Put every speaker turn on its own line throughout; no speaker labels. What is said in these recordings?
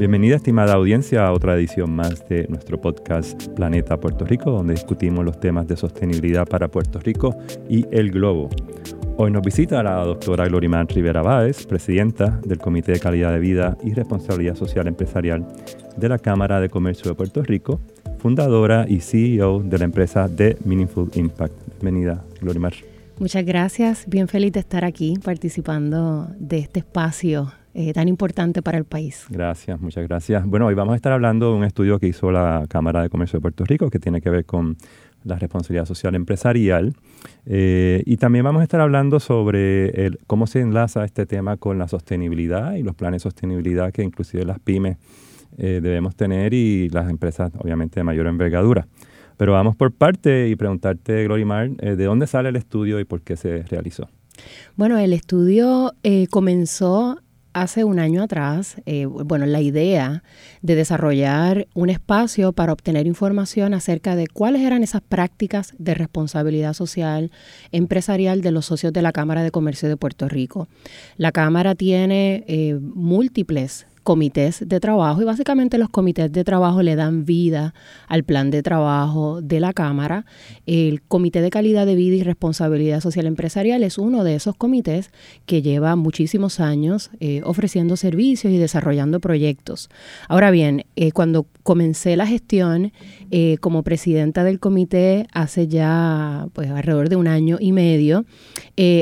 Bienvenida estimada audiencia a otra edición más de nuestro podcast Planeta Puerto Rico, donde discutimos los temas de sostenibilidad para Puerto Rico y el globo. Hoy nos visita la doctora Glorimán Rivera Báez, presidenta del Comité de Calidad de Vida y Responsabilidad Social Empresarial de la Cámara de Comercio de Puerto Rico, fundadora y CEO de la empresa The Meaningful Impact. Bienvenida, Glorimar.
Muchas gracias, bien feliz de estar aquí participando de este espacio eh, tan importante para el país.
Gracias, muchas gracias. Bueno, hoy vamos a estar hablando de un estudio que hizo la Cámara de Comercio de Puerto Rico que tiene que ver con la responsabilidad social empresarial. Eh, y también vamos a estar hablando sobre el, cómo se enlaza este tema con la sostenibilidad y los planes de sostenibilidad que inclusive las pymes eh, debemos tener y las empresas obviamente de mayor envergadura. Pero vamos por parte y preguntarte, Glorimar, eh, ¿de dónde sale el estudio y por qué se realizó?
Bueno, el estudio comenzó hace un año atrás, eh, bueno, la idea de desarrollar un espacio para obtener información acerca de cuáles eran esas prácticas de responsabilidad social empresarial de los socios de la Cámara de Comercio de Puerto Rico. La Cámara tiene eh, múltiples comités de trabajo y básicamente los comités de trabajo le dan vida al plan de trabajo de la Cámara. El Comité de Calidad de Vida y Responsabilidad Social Empresarial es uno de esos comités que lleva muchísimos años eh, ofreciendo servicios y desarrollando proyectos. Ahora bien, eh, cuando comencé la gestión eh, como presidenta del comité hace ya pues, alrededor de un año y medio,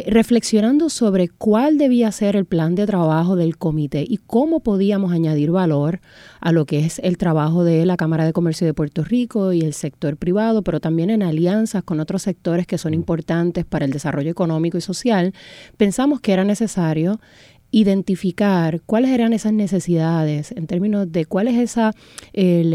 reflexionando sobre cuál debía ser el plan de trabajo del comité y cómo podía añadir valor a lo que es el trabajo de la Cámara de Comercio de Puerto Rico y el sector privado, pero también en alianzas con otros sectores que son importantes para el desarrollo económico y social, pensamos que era necesario identificar cuáles eran esas necesidades en términos de cuál es esa, el,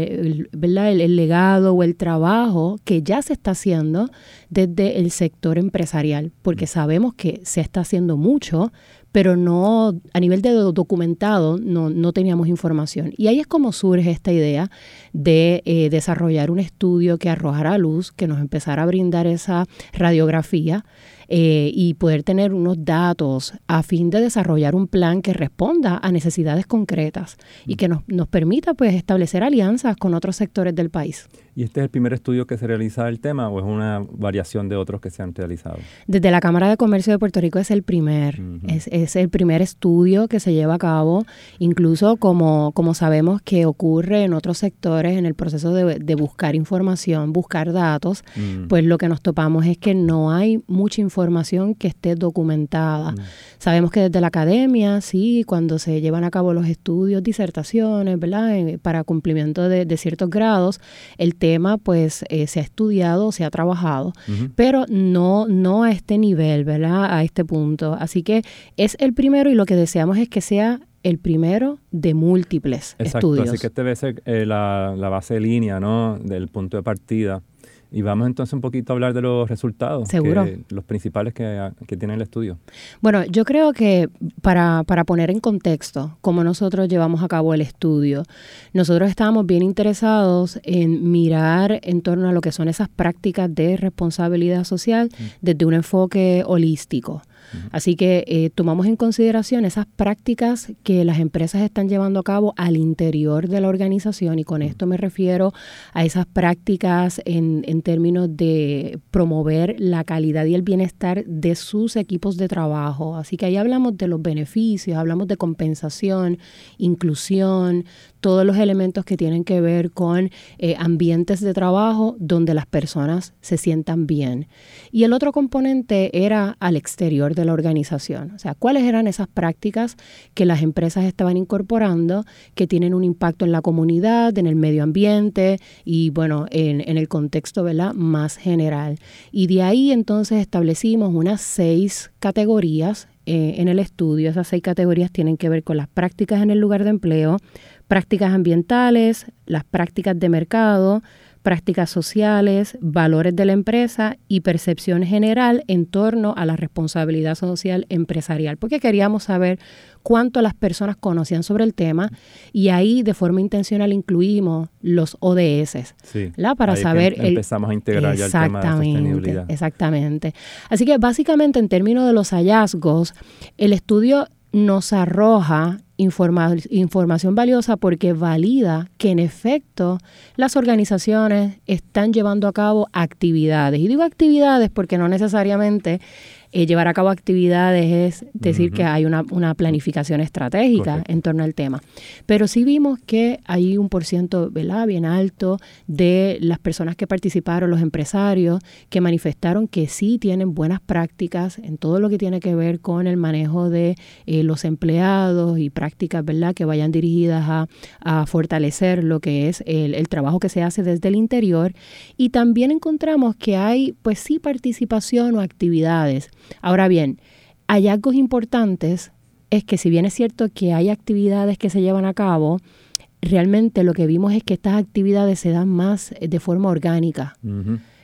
el, legado o el trabajo que ya se está haciendo desde el sector empresarial, porque sabemos que se está haciendo mucho, pero no, a nivel de documentado, no, no teníamos información. Y ahí es como surge esta idea de eh, desarrollar un estudio que arrojara luz, que nos empezara a brindar esa radiografía eh, y poder tener unos datos a fin de desarrollar un plan que responda a necesidades concretas y que nos, nos permita pues establecer alianzas con otros sectores del país.
¿Y este es el primer estudio que se realiza del tema o es una variación de otros que se han realizado?
Desde la Cámara de Comercio de Puerto Rico es el primer, es, es, el primer estudio que se lleva a cabo, incluso como, como sabemos que ocurre en otros sectores en el proceso de, de buscar información, buscar datos, mm. pues lo que nos topamos es que no hay mucha información que esté documentada. Mm. Sabemos que desde la academia, sí, cuando se llevan a cabo los estudios, disertaciones, ¿verdad? para cumplimiento de, de ciertos grados, el tema pues eh, se ha estudiado, se ha trabajado, pero no, no a este nivel, ¿verdad? A este punto. Así que es el primero y lo que deseamos es que sea el primero de múltiples
Exacto,
estudios.
Así que este debe ser eh, la, la, base de línea, ¿no? Del punto de partida y vamos entonces un poquito a hablar de los resultados,
Seguro.
los principales que, que, tiene el estudio.
Bueno, yo creo que para, para poner en contexto cómo nosotros llevamos a cabo el estudio, nosotros estábamos bien interesados en mirar en torno a lo que son esas prácticas de responsabilidad social mm. desde un enfoque holístico. Así que eh, tomamos en consideración esas prácticas que las empresas están llevando a cabo al interior de la organización y con esto me refiero a esas prácticas en, en términos de promover la calidad y el bienestar de sus equipos de trabajo. Así que ahí hablamos de los beneficios, hablamos de compensación, inclusión, todos los elementos que tienen que ver con eh, ambientes de trabajo donde las personas se sientan bien. Y el otro componente era al exterior de la organización, o sea, cuáles eran esas prácticas que las empresas estaban incorporando que tienen un impacto en la comunidad, en el medio ambiente y bueno, en, el contexto ¿verdad? más general. Y de ahí entonces establecimos unas seis categorías eh, en el estudio. Esas seis categorías tienen que ver con las prácticas en el lugar de empleo, prácticas ambientales, las prácticas de mercado, prácticas sociales, valores de la empresa y percepción general en torno a la responsabilidad social empresarial, porque queríamos saber cuánto las personas conocían sobre el tema y ahí de forma intencional incluimos los ODS,
sí,
Para saber...
empezamos a integrar ya el tema de sostenibilidad.
Exactamente. Así que básicamente en términos de los hallazgos, el estudio nos arroja información valiosa porque valida que en efecto las organizaciones están llevando a cabo actividades. Y digo actividades porque no necesariamente eh, llevar a cabo actividades es decir que hay una, planificación estratégica en torno al tema. Pero sí vimos que hay un por ciento bien alto de las personas que participaron, los empresarios, que manifestaron que sí tienen buenas prácticas en todo lo que tiene que ver con el manejo de eh, los empleados y prácticas ¿verdad? que vayan dirigidas a, fortalecer lo que es el, el trabajo que se hace desde el interior. Y también encontramos que hay, pues sí, participación o actividades Ahora bien, hallazgos importantes es que si bien es cierto que hay actividades que se llevan a cabo, realmente lo que vimos es que estas actividades se dan más eh, de forma orgánica.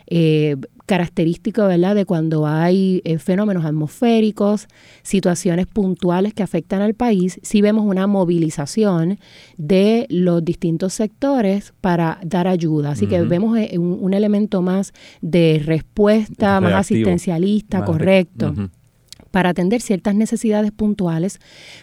Eh, característico ¿verdad? de cuando hay eh, fenómenos atmosféricos, situaciones puntuales que afectan al país, si vemos una movilización de los distintos sectores para dar ayuda. Así que vemos un, elemento más de respuesta, más asistencialista, correcto para atender ciertas necesidades puntuales,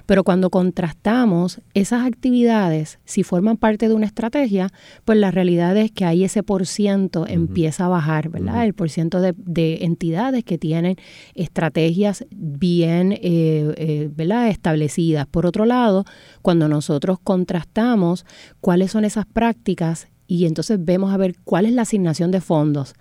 pero cuando contrastamos esas actividades, si forman parte de una estrategia, pues la realidad es que ahí ese por ciento empieza a bajar, ¿verdad? El por ciento de, entidades que tienen estrategias bien, eh, eh, ¿verdad? Establecidas. Por otro lado, cuando nosotros contrastamos cuáles son esas prácticas y entonces vemos a ver cuál es la asignación de fondos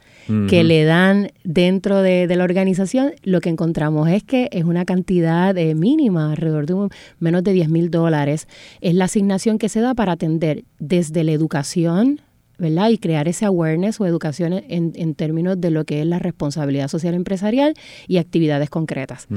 que le dan dentro de, la organización, lo que encontramos es que es una cantidad eh, mínima, alrededor de menos de 10 mil dólares. Es la asignación que se da para atender desde la educación, ¿verdad? Y crear ese awareness o educación en, en, términos de lo que es la responsabilidad social empresarial y actividades concretas.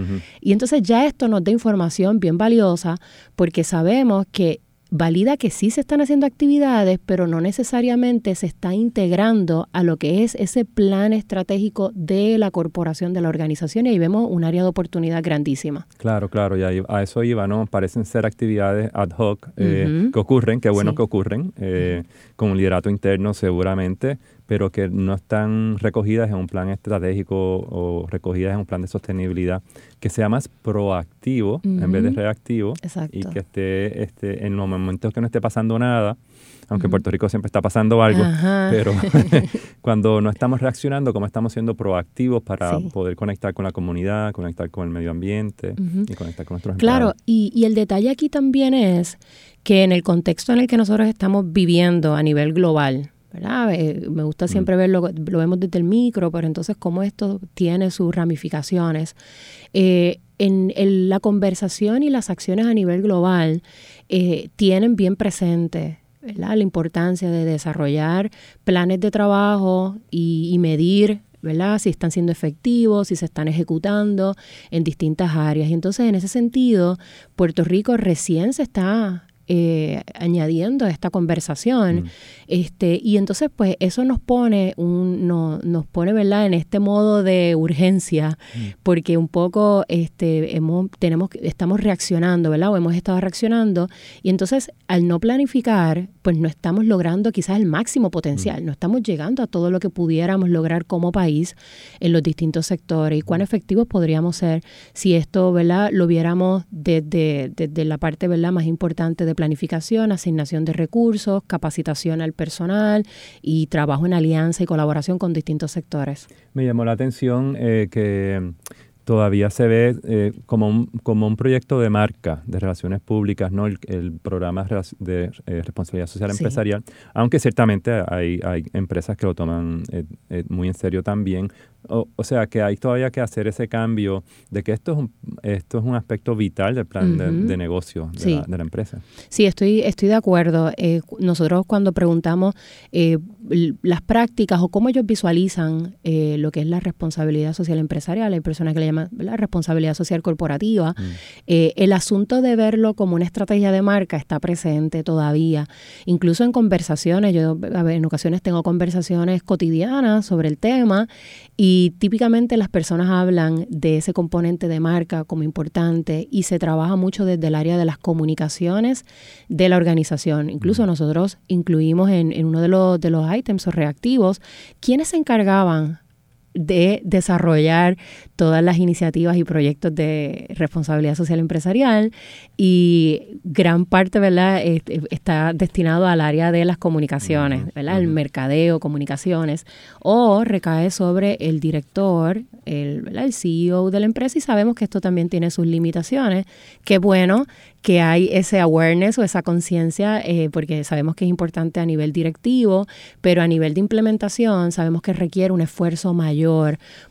Y entonces ya esto nos da información bien valiosa porque sabemos que valida que sí se están haciendo actividades, pero no necesariamente se está integrando a lo que es ese plan estratégico de la corporación, de la organización, y ahí vemos un área de oportunidad grandísima.
Claro, claro, y a eso iba, ¿no? Parecen ser actividades ad hoc eh, que ocurren, qué bueno que ocurren, eh, con un liderato interno seguramente, pero que no están recogidas en un plan estratégico o recogidas en un plan de sostenibilidad, que sea más proactivo en vez de reactivo y que esté, esté en los momentos que no esté pasando nada, aunque en Puerto Rico siempre está pasando algo, pero cuando no estamos reaccionando, como estamos siendo proactivos para poder conectar con la comunidad, conectar con el medio ambiente y conectar con nuestros
Claro, y, y el detalle aquí también es que en el contexto en el que nosotros estamos viviendo a nivel global, ¿verdad? Eh, me gusta mm. siempre verlo, lo vemos desde el micro, pero entonces cómo esto tiene sus ramificaciones. Eh, en, la conversación y las acciones a nivel global eh, tienen bien presente la importancia de desarrollar planes de trabajo y, y medir ¿verdad? Si están siendo efectivos, si se están ejecutando en distintas áreas. Y entonces, en ese sentido, Puerto Rico recién se está eh, añadiendo a esta conversación. Mm. Este, y entonces, pues, eso nos pone, un, no, nos pone, ¿verdad?, en este modo de urgencia, mm. porque un poco este, hemos, tenemos, estamos reaccionando, ¿verdad? O hemos estado reaccionando. Y entonces, al no planificar, pues no estamos logrando quizás el máximo potencial, no estamos llegando a todo lo que pudiéramos lograr como país en los distintos sectores. Y cuán efectivos podríamos ser si esto, ¿verdad?, lo viéramos desde, desde la parte, ¿verdad?, más importante de planificación, asignación de recursos, capacitación al personal y trabajo en alianza y colaboración con distintos sectores.
Me llamó la atención eh, que todavía se ve eh, como, un, como un proyecto de marca de relaciones públicas, ¿no? El, programa de eh, responsabilidad social empresarial, aunque ciertamente hay, hay empresas que lo toman muy en serio también, o, sea que hay todavía que hacer ese cambio de que esto es un, esto es un aspecto vital del plan de, negocio de, la, empresa.
Sí, estoy, estoy de acuerdo. Eh, nosotros cuando preguntamos eh, las prácticas o cómo ellos visualizan eh, lo que es la responsabilidad social empresarial, hay personas que le llaman la responsabilidad social corporativa, mm. el asunto de verlo como una estrategia de marca está presente todavía. Incluso en conversaciones, yo en ocasiones tengo conversaciones cotidianas sobre el tema y típicamente las personas hablan de ese componente de marca como importante y se trabaja mucho desde el área de las comunicaciones de la organización. Incluso nosotros incluimos en, uno de los, de los ítems o reactivos quienes se encargaban de desarrollar todas las iniciativas y proyectos de responsabilidad social empresarial y gran parte, ¿verdad?, está destinado al área de las comunicaciones, ¿verdad?, el mercadeo, comunicaciones, o recae sobre el director, el, el CEO de la empresa y sabemos que esto también tiene sus limitaciones. Qué bueno que hay ese awareness o esa conciencia, eh, porque sabemos que es importante a nivel directivo, pero a nivel de implementación sabemos que requiere un esfuerzo mayor,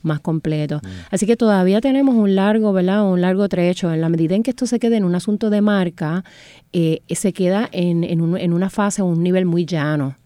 más completo. Mm. Así que todavía tenemos un largo, ¿verdad? Un largo trecho. En la medida en que esto se quede en un asunto de marca, eh, se queda en, en, un, en una fase, un nivel muy llano.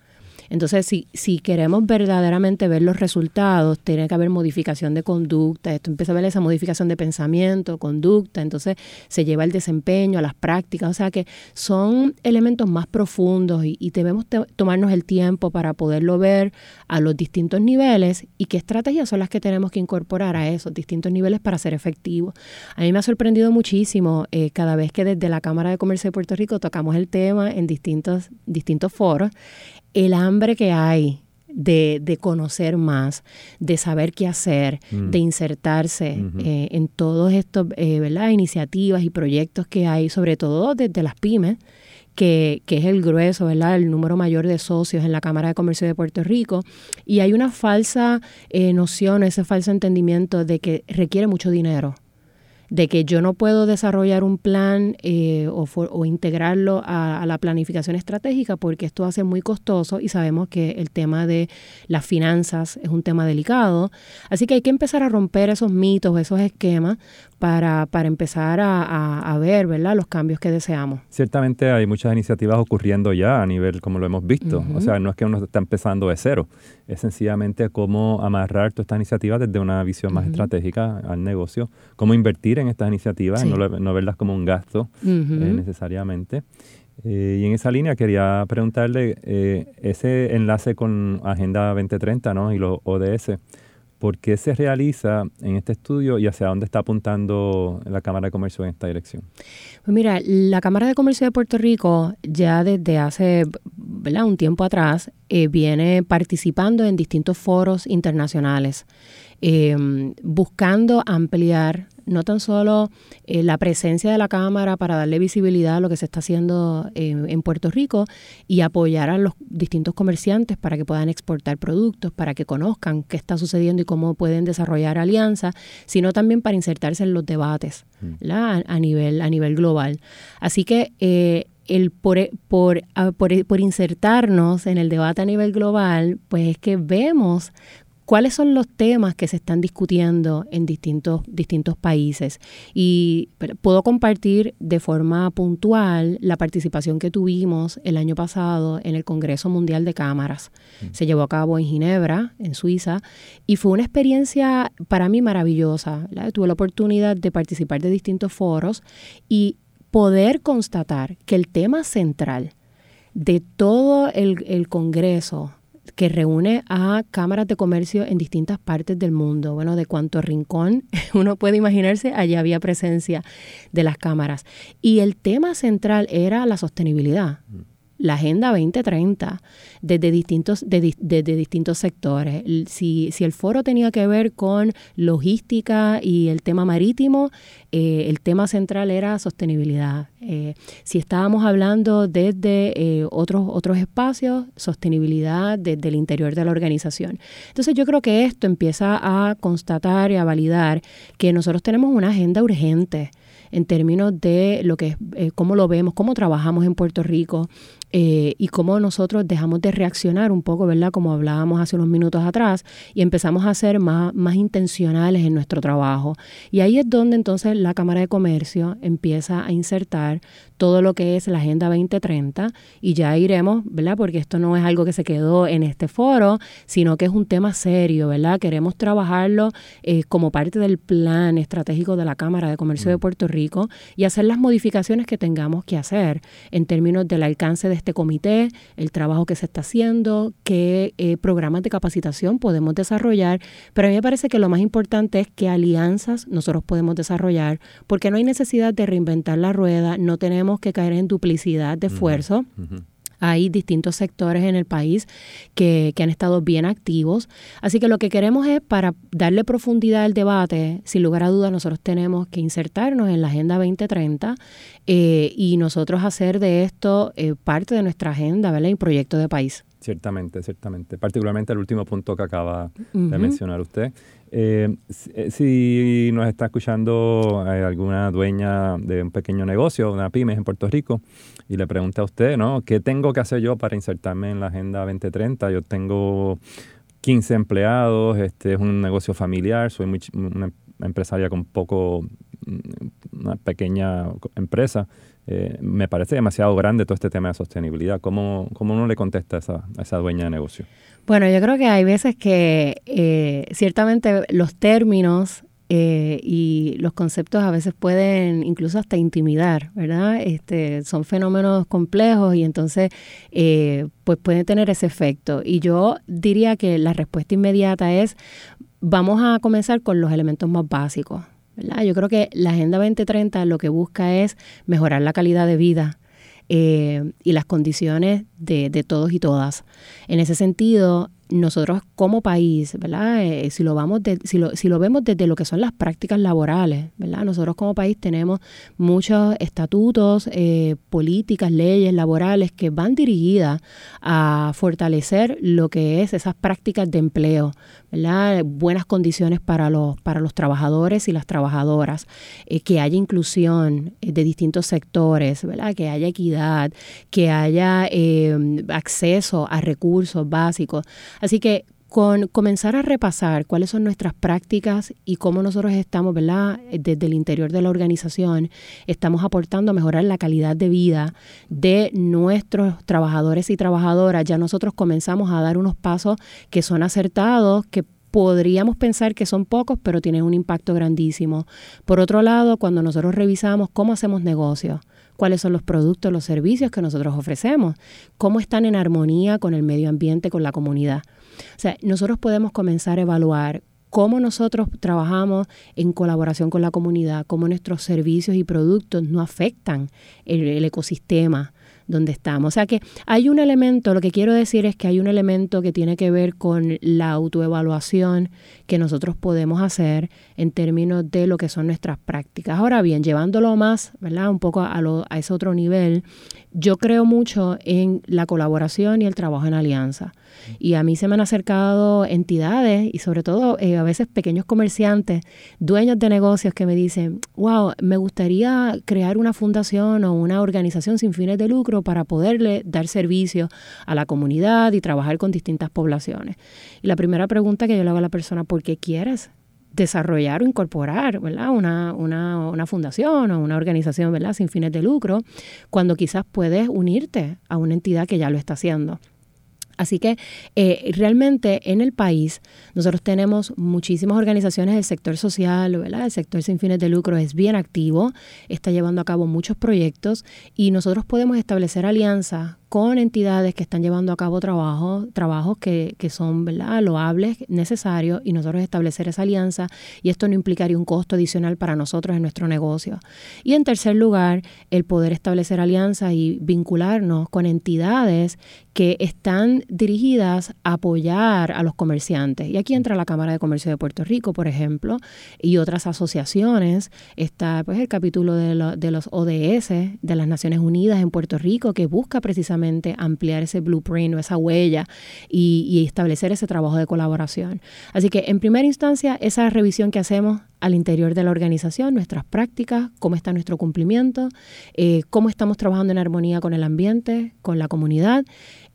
Entonces, si, si queremos verdaderamente ver los resultados, tiene que haber modificación de conducta. Esto empieza a ver esa modificación de pensamiento, conducta. Entonces, se lleva el desempeño, a las prácticas. O sea que son elementos más profundos y, debemos tomarnos el tiempo para poderlo ver a los distintos niveles y qué estrategias son las que tenemos que incorporar a esos distintos niveles para ser efectivos. A mí me ha sorprendido muchísimo eh, cada vez que desde la Cámara de Comercio de Puerto Rico tocamos el tema en distintos, distintos foros el hambre que hay de, de, conocer más, de saber qué hacer, mm. de insertarse eh, en todos estos eh, iniciativas y proyectos que hay, sobre todo desde las pymes, que, que, es el grueso, ¿verdad? el número mayor de socios en la Cámara de Comercio de Puerto Rico. Y hay una falsa eh, noción, ese falso entendimiento de que requiere mucho dinero de que yo no puedo desarrollar un plan eh, o, integrarlo a, la planificación estratégica porque esto hace muy costoso y sabemos que el tema de las finanzas es un tema delicado. Así que hay que empezar a romper esos mitos, esos esquemas para, para empezar a, ver ¿verdad? los cambios que deseamos.
Ciertamente hay muchas iniciativas ocurriendo ya a nivel como lo hemos visto. O sea, no es que uno está empezando de cero, es sencillamente cómo amarrar todas estas iniciativas desde una visión más estratégica al negocio, cómo invertir en estas iniciativas, no, no, verlas como un gasto eh, necesariamente. Eh, y en esa línea quería preguntarle eh, ese enlace con Agenda 2030 ¿no? y los ODS. ¿Por qué se realiza en este estudio y hacia dónde está apuntando la Cámara de Comercio en esta dirección?
Pues mira, la Cámara de Comercio de Puerto Rico ya desde hace un tiempo atrás viene participando en distintos foros internacionales, buscando ampliar no tan solo eh, la presencia de la Cámara para darle visibilidad a lo que se está haciendo en Puerto Rico y apoyar a los distintos comerciantes para que puedan exportar productos, para que conozcan qué está sucediendo y cómo pueden desarrollar alianzas, sino también para insertarse en los debates mm. a, nivel, a nivel global. Así que eh, el por, por, por, por, insertarnos en el debate a nivel global, pues es que vemos cuáles son los temas que se están discutiendo en distintos, distintos países. Y puedo compartir de forma puntual la participación que tuvimos el año pasado en el Congreso Mundial de Cámaras. Mm. Se llevó a cabo en Ginebra, en Suiza, y fue una experiencia para mí maravillosa. Tuve la oportunidad de participar de distintos foros y poder constatar que el tema central de todo el, el Congreso que reúne a cámaras de comercio en distintas partes del mundo. Bueno, de cuanto rincón uno puede imaginarse, allá había presencia de las cámaras. Y el tema central era la sostenibilidad. Mm la Agenda 2030 desde distintos, desde distintos sectores. Si, si, el foro tenía que ver con logística y el tema marítimo, eh, el tema central era sostenibilidad. Eh, si estábamos hablando desde eh, otros, otros espacios, sostenibilidad desde el interior de la organización. Entonces yo creo que esto empieza a constatar y a validar que nosotros tenemos una agenda urgente en términos de lo que es, cómo lo vemos, cómo trabajamos en Puerto Rico, eh, y cómo nosotros dejamos de reaccionar un poco, ¿verdad? Como hablábamos hace unos minutos atrás, y empezamos a ser más, más intencionales en nuestro trabajo. Y ahí es donde entonces la Cámara de Comercio empieza a insertar todo lo que es la Agenda 2030 y ya iremos, ¿verdad? Porque esto no es algo que se quedó en este foro, sino que es un tema serio, ¿verdad? Queremos trabajarlo eh, como parte del plan estratégico de la Cámara de Comercio de mm. Puerto Rico y hacer las modificaciones que tengamos que hacer en términos del alcance de este comité, el trabajo que se está haciendo, qué eh, programas de capacitación podemos desarrollar, pero a mí me parece que lo más importante es qué alianzas nosotros podemos desarrollar, porque no hay necesidad de reinventar la rueda, no tenemos que caer en duplicidad de esfuerzo. Hay distintos sectores en el país que, que han estado bien activos. Así que lo que queremos es, para darle profundidad al debate, sin lugar a dudas, nosotros tenemos que insertarnos en la Agenda 2030 eh, y nosotros hacer de esto eh, parte de nuestra agenda, ¿verdad? Y proyecto de país.
Ciertamente, ciertamente. Particularmente el último punto que acaba de mencionar usted. Eh, si, nos está escuchando alguna dueña de un pequeño negocio, una pyme en Puerto Rico, y le pregunta a usted, ¿no? ¿Qué tengo que hacer yo para insertarme en la Agenda 2030? Yo tengo 15 empleados, este es un negocio familiar, soy muy, una empresaria con poco, mm, una pequeña empresa. Eh, me parece demasiado grande todo este tema de sostenibilidad. ¿Cómo, cómo uno le contesta a esa, dueña de negocio?
Bueno, yo creo que hay veces que eh, ciertamente los términos eh, y los conceptos a veces pueden incluso hasta intimidar, ¿verdad? Este, son fenómenos complejos y entonces eh, pues pueden tener ese efecto. Y yo diría que la respuesta inmediata es, vamos a comenzar con los elementos más básicos. Yo creo que la Agenda 2030 lo que busca es mejorar la calidad de vida eh, y las condiciones de, de todos y todas. En ese sentido, nosotros como país. Eh, si, lo vamos si, lo, si lo vemos desde lo que son las prácticas laborales. Nosotros como país tenemos muchos estatutos, eh, políticas, leyes laborales que van dirigidas a fortalecer lo que es esas prácticas de empleo, ¿verdad? Buenas condiciones para los, para los trabajadores y las trabajadoras, eh, que haya inclusión de distintos sectores, ¿verdad? Que haya equidad, que haya acceso a recursos básicos. Así que con comenzar a repasar cuáles son nuestras prácticas y cómo nosotros estamos, ¿verdad? Desde el interior de la organización, estamos aportando a mejorar la calidad de vida de nuestros trabajadores y trabajadoras. Ya nosotros comenzamos a dar unos pasos que son acertados, que podríamos pensar que son pocos, pero tienen un impacto grandísimo. Por otro lado, cuando nosotros revisamos cómo hacemos negocios, cuáles son los productos, los servicios que nosotros ofrecemos, cómo están en armonía con el medio ambiente, con la comunidad. O sea, nosotros podemos comenzar a evaluar cómo nosotros trabajamos en colaboración con la comunidad, cómo nuestros servicios y productos no afectan el, ecosistema donde estamos. O sea que hay un elemento, lo que quiero decir es que hay un elemento que tiene que ver con la autoevaluación que nosotros podemos hacer en términos de lo que son nuestras prácticas. Ahora bien, llevándolo más, ¿verdad? Un poco a, a ese otro nivel, yo creo mucho en la colaboración y el trabajo en alianza. Y a mí se me han acercado entidades y sobre todo eh, a veces pequeños comerciantes, dueños de negocios que me dicen, wow, me gustaría crear una fundación o una organización sin fines de lucro para poderle dar servicio a la comunidad y trabajar con distintas poblaciones. Y la primera pregunta que yo le hago a la persona, ¿por qué quieres? desarrollar o incorporar ¿verdad? Una, una, una, fundación o una organización ¿verdad? sin fines de lucro, cuando quizás puedes unirte a una entidad que ya lo está haciendo. Así que eh, realmente en el país nosotros tenemos muchísimas organizaciones del sector social, ¿verdad? El sector sin fines de lucro es bien activo, está llevando a cabo muchos proyectos y nosotros podemos establecer alianzas con entidades que están llevando a cabo trabajo, trabajos que, que son ¿verdad? loables, necesarios, y nosotros establecer esa alianza, y esto no implicaría un costo adicional para nosotros en nuestro negocio. Y en tercer lugar, el poder establecer alianzas y vincularnos con entidades que están dirigidas a apoyar a los comerciantes. Y aquí entra la Cámara de Comercio de Puerto Rico, por ejemplo, y otras asociaciones. Está pues, el capítulo de, de los ODS de las Naciones Unidas en Puerto Rico, que busca precisamente ampliar ese blueprint o esa huella y, establecer ese trabajo de colaboración. Así que en primera instancia, esa revisión que hacemos al interior de la organización, nuestras prácticas, cómo está nuestro cumplimiento, eh, cómo estamos trabajando en armonía con el ambiente, con la comunidad.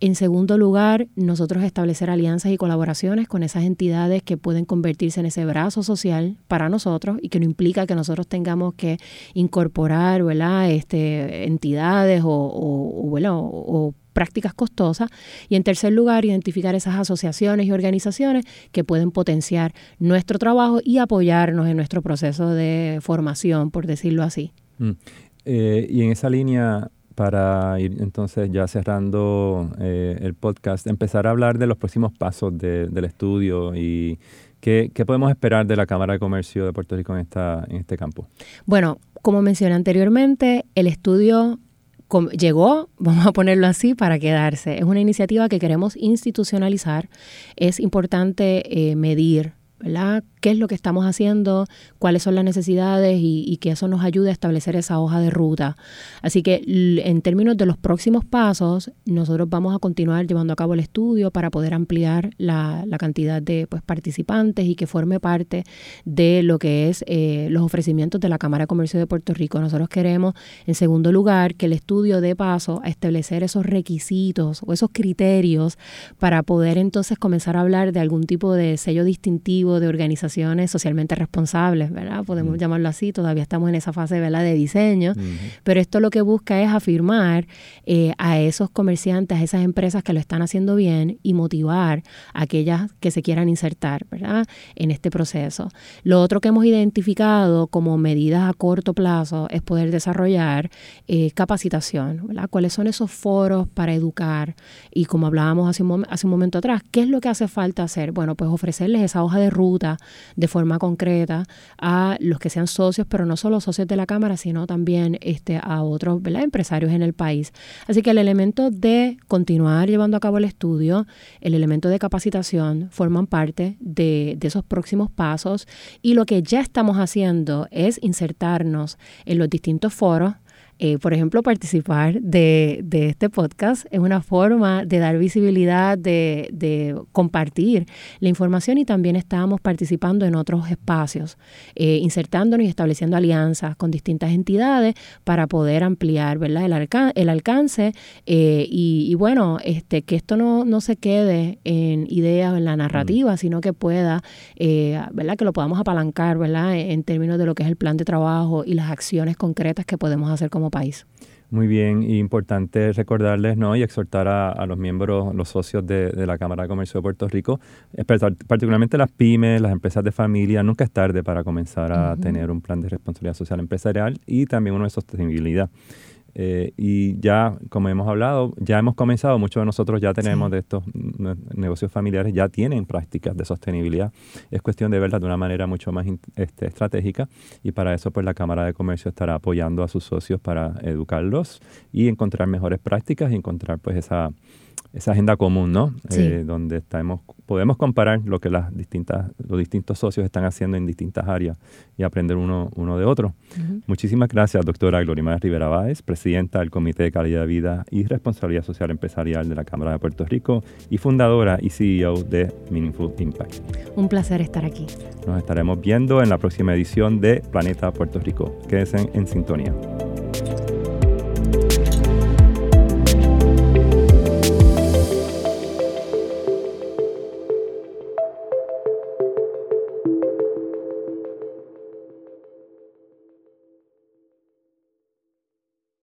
En segundo lugar, nosotros establecer alianzas y colaboraciones con esas entidades que pueden convertirse en ese brazo social para nosotros y que no implica que nosotros tengamos que incorporar Este, entidades o, o, o prácticas costosas. Y en tercer lugar, identificar esas asociaciones y organizaciones que pueden potenciar nuestro trabajo y apoyarnos en nuestro proceso de formación, por decirlo así.
Mm. Eh, y en esa línea, para ir entonces ya cerrando eh, el podcast, empezar a hablar de los próximos pasos del estudio y qué, qué, podemos esperar de la Cámara de Comercio de Puerto Rico en, esta, en este campo.
Bueno, como mencioné anteriormente, el estudio llegó, vamos a ponerlo así, para quedarse. Es una iniciativa que queremos institucionalizar. Es importante eh, medir ¿verdad? Qué es lo que estamos haciendo, cuáles son las necesidades y, que eso nos ayude a establecer esa hoja de ruta. Así que en términos de los próximos pasos, nosotros vamos a continuar llevando a cabo el estudio para poder ampliar la, cantidad de pues, participantes y que forme parte de lo que es eh, los ofrecimientos de la Cámara de Comercio de Puerto Rico. Nosotros queremos, en segundo lugar, que el estudio dé paso a establecer esos requisitos o esos criterios para poder entonces comenzar a hablar de algún tipo de sello distintivo de organización socialmente responsables, ¿verdad? Podemos mm. llamarlo así, todavía estamos en esa fase ¿verdad? de diseño, pero esto lo que busca es afirmar eh, a esos comerciantes, a esas empresas que lo están haciendo bien y motivar a aquellas que se quieran insertar, ¿verdad? En este proceso. Lo otro que hemos identificado como medidas a corto plazo es poder desarrollar eh, capacitación, ¿verdad? ¿Cuáles son esos foros para educar? Y como hablábamos hace un, hace un momento atrás, ¿qué es lo que hace falta hacer? Bueno, pues ofrecerles esa hoja de ruta de forma concreta a los que sean socios, pero no solo socios de la Cámara, sino también este, a otros empresarios en el país. Así que el elemento de continuar llevando a cabo el estudio, el elemento de capacitación, forman parte de, de esos próximos pasos y lo que ya estamos haciendo es insertarnos en los distintos foros eh, por ejemplo, participar de, este podcast es una forma de dar visibilidad, de, compartir la información y también estamos participando en otros espacios, eh, insertándonos y estableciendo alianzas con distintas entidades para poder ampliar ¿verdad? El, alcance eh, y, bueno, este, que esto no, no se quede en ideas o en la narrativa, mm. sino que pueda, ¿verdad? que lo podamos apalancar ¿verdad? en términos de lo que es el plan de trabajo y las acciones concretas que podemos hacer como país.
Muy bien, y importante recordarles ¿no? y exhortar a, los miembros, los socios de, la Cámara de Comercio de Puerto Rico, particularmente las pymes, las empresas de familia, nunca es tarde para comenzar a tener un plan de responsabilidad social empresarial y también uno de sostenibilidad. Eh, y ya, como hemos hablado, ya hemos comenzado, muchos de nosotros ya tenemos de estos negocios familiares, ya tienen prácticas de sostenibilidad. Es cuestión de verlas de una manera mucho más este, estratégica y para eso pues la Cámara de Comercio estará apoyando a sus socios para educarlos y encontrar mejores prácticas y encontrar pues esa esa agenda común, ¿no? Eh, donde estamos, podemos comparar lo que las distintas, los distintos socios están haciendo en distintas áreas y aprender uno, uno de otro. Muchísimas gracias, doctora Glorimar Rivera Báez, presidenta del Comité de Calidad de Vida y Responsabilidad Social Empresarial de la Cámara de Puerto Rico y fundadora y CEO de Meaningful Impact.
Un placer estar aquí.
Nos estaremos viendo en la próxima edición de Planeta Puerto Rico. Quédense en sintonía.